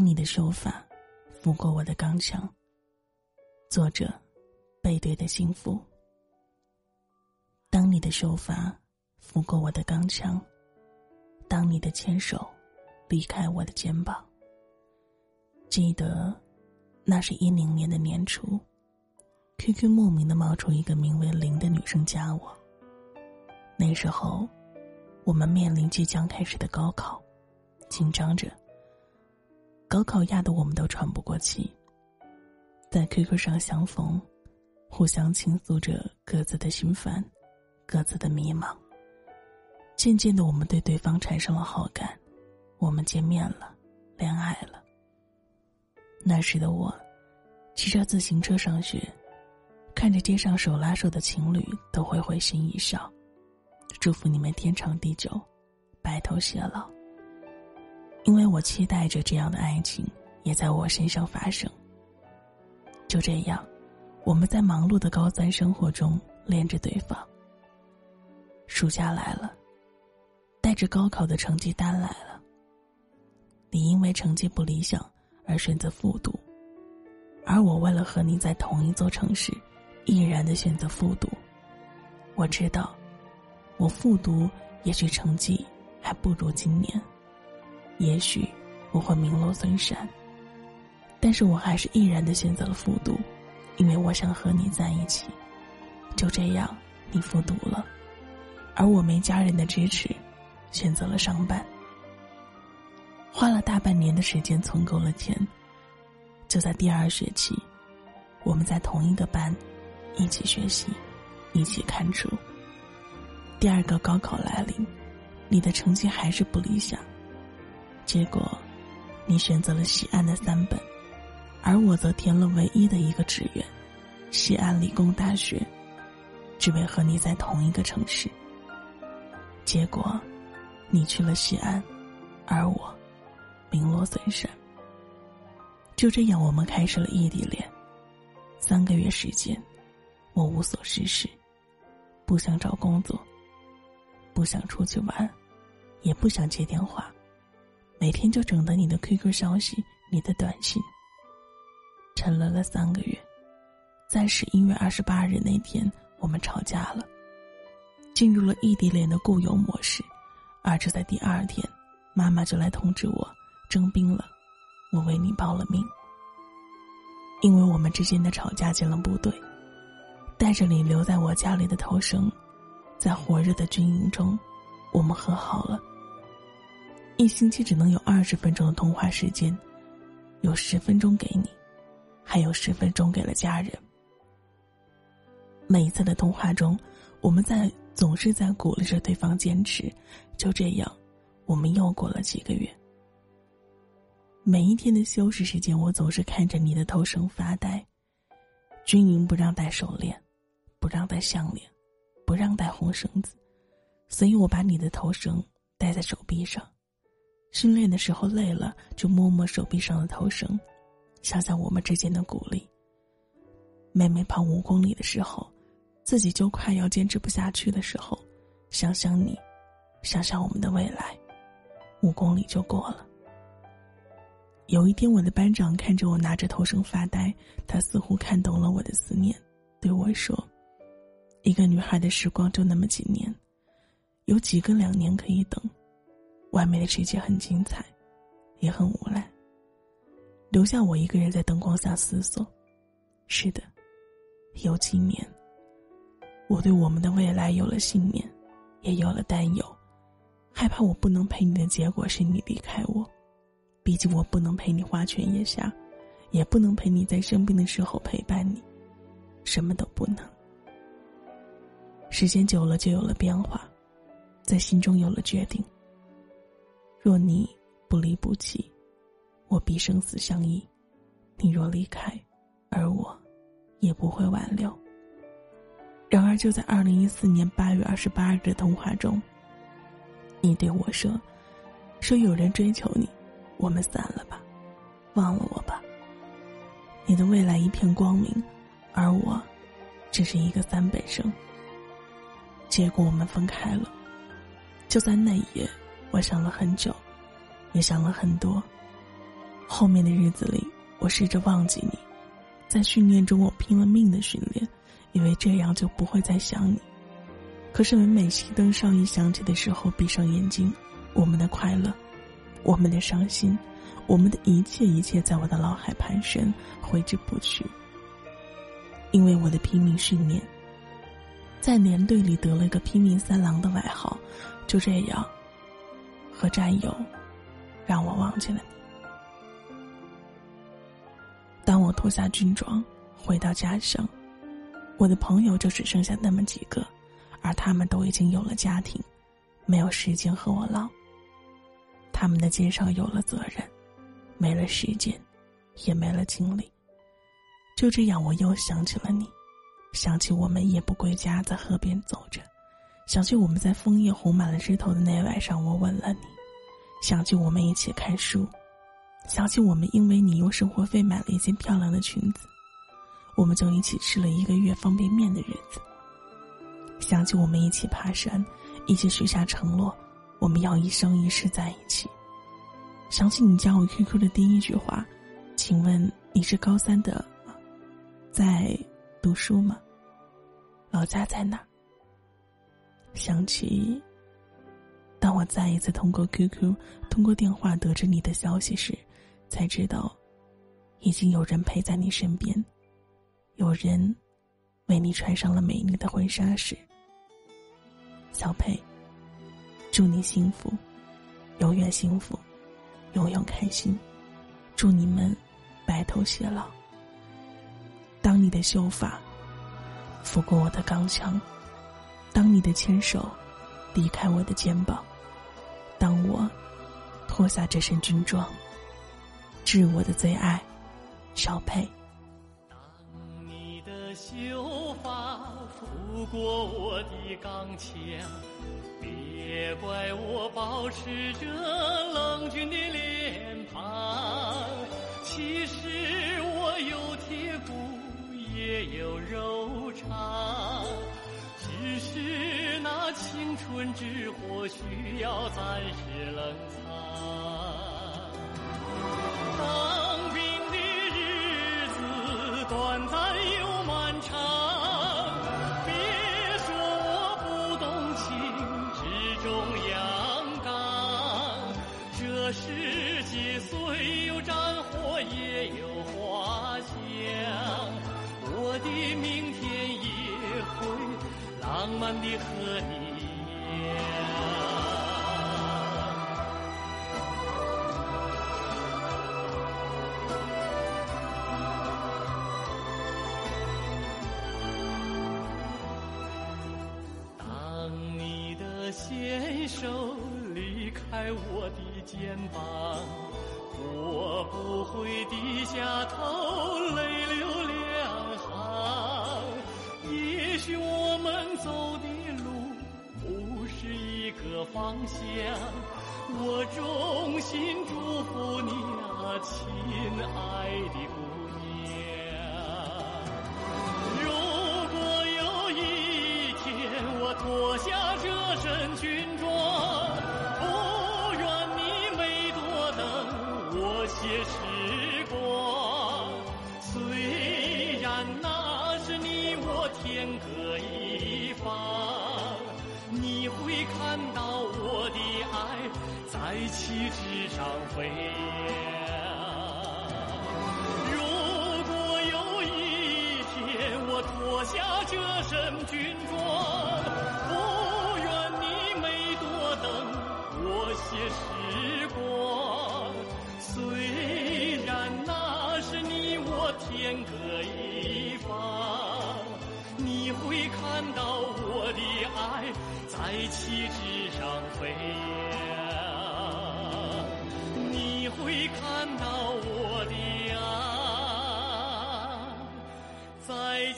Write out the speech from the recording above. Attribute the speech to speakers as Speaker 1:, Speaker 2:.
Speaker 1: 当你的手法拂过我的钢枪。作者：背对的幸福。当你的手法拂过我的钢枪，当你的牵手离开我的肩膀。记得，那是一零年的年初，QQ 莫名的冒出一个名为林的女生加我。那时候，我们面临即将开始的高考，紧张着。高考压得我们都喘不过气。在 QQ 上相逢，互相倾诉着各自的心烦，各自的迷茫。渐渐的，我们对对方产生了好感，我们见面了，恋爱了。那时的我，骑着自行车上学，看着街上手拉手的情侣，都会会心一笑，祝福你们天长地久，白头偕老。因为我期待着这样的爱情也在我身上发生。就这样，我们在忙碌的高三生活中恋着对方。暑假来了，带着高考的成绩单来了。你因为成绩不理想。而选择复读，而我为了和你在同一座城市，毅然的选择复读。我知道，我复读也许成绩还不如今年，也许我会名落孙山，但是我还是毅然的选择了复读，因为我想和你在一起。就这样，你复读了，而我没家人的支持，选择了上班。花了大半年的时间存够了钱，就在第二学期，我们在同一个班，一起学习，一起看书。第二个高考来临，你的成绩还是不理想，结果，你选择了西安的三本，而我则填了唯一的一个志愿，西安理工大学，只为和你在同一个城市。结果，你去了西安，而我。名落孙山。就这样，我们开始了异地恋。三个月时间，我无所事事，不想找工作，不想出去玩，也不想接电话，每天就等着你的 QQ 消息、你的短信。沉沦了三个月，在十一月二十八日那天，我们吵架了，进入了异地恋的固有模式。而就在第二天，妈妈就来通知我。征兵了，我为你报了名。因为我们之间的吵架进了部队，带着你留在我家里的头绳，在火热的军营中，我们和好了。一星期只能有二十分钟的通话时间，有十分钟给你，还有十分钟给了家人。每一次的通话中，我们在总是在鼓励着对方坚持。就这样，我们又过了几个月。每一天的休息时间，我总是看着你的头绳发呆。军营不让戴手链，不让戴项链，不让戴红绳子，所以我把你的头绳戴在手臂上。训练的时候累了，就摸摸手臂上的头绳，想想我们之间的鼓励。妹妹跑五公里的时候，自己就快要坚持不下去的时候，想想你，想想我们的未来，五公里就过了。有一天，我的班长看着我拿着头绳发呆，他似乎看懂了我的思念，对我说：“一个女孩的时光就那么几年，有几个两年可以等？外面的世界很精彩，也很无奈。留下我一个人在灯光下思索。是的，有几年，我对我们的未来有了信念，也有了担忧，害怕我不能陪你的结果是你离开我。”毕竟我不能陪你花前月下，也不能陪你在生病的时候陪伴你，什么都不能。时间久了就有了变化，在心中有了决定。若你不离不弃，我必生死相依；你若离开，而我也不会挽留。然而就在二零一四年八月二十八日的通话中，你对我说：“说有人追求你。”我们散了吧，忘了我吧。你的未来一片光明，而我，只是一个三本生。结果我们分开了。就在那一夜，我想了很久，也想了很多。后面的日子里，我试着忘记你，在训练中我拼了命的训练，以为这样就不会再想你。可是每每熄灯哨一响起的时候，闭上眼睛，我们的快乐，我们的伤心，我们的一切一切，在我的脑海盘旋，挥之不去。因为我的拼命训练，在连队里得了个“拼命三郎”的外号，就这样，和战友，让我忘记了你。当我脱下军装，回到家乡，我的朋友就只剩下那么几个。而他们都已经有了家庭，没有时间和我唠。他们的肩上有了责任，没了时间，也没了精力。就这样，我又想起了你，想起我们夜不归家，在河边走着，想起我们在枫叶红满了枝头的那晚上，我吻了你，想起我们一起看书，想起我们因为你用生活费买了一件漂亮的裙子，我们就一起吃了一个月方便面的日子。想起我们一起爬山，一起许下承诺，我们要一生一世在一起。想起你加我 QQ 的第一句话，请问你是高三的，在读书吗？老家在哪？想起，当我再一次通过 QQ、通过电话得知你的消息时，才知道，已经有人陪在你身边，有人为你穿上了美丽的婚纱时。小佩，祝你幸福，永远幸福，永远开心。祝你们白头偕老。当你的秀发拂过我的钢枪，当你的牵手离开我的肩膀，当我脱下这身军装，致我的最爱，小佩。
Speaker 2: 当你的秀发。拂过我的钢枪，别怪我保持着冷峻的脸庞。其实我有铁骨，也有柔肠，文之火需要暂时冷藏当兵的日子短暂又漫长别说我不懂情之重阳刚。这世界虽有战火也有花香。我的明天也会浪漫的和你手离开我的肩膀，我不会低下头，泪流两行。也许我们走的路不是一。个方向，我衷心祝福你啊，亲爱的姑娘。如果有一天我脱下这身军装看到我的爱在旗帜上飞扬。如果有一天我脱下这身军装，到我的爱在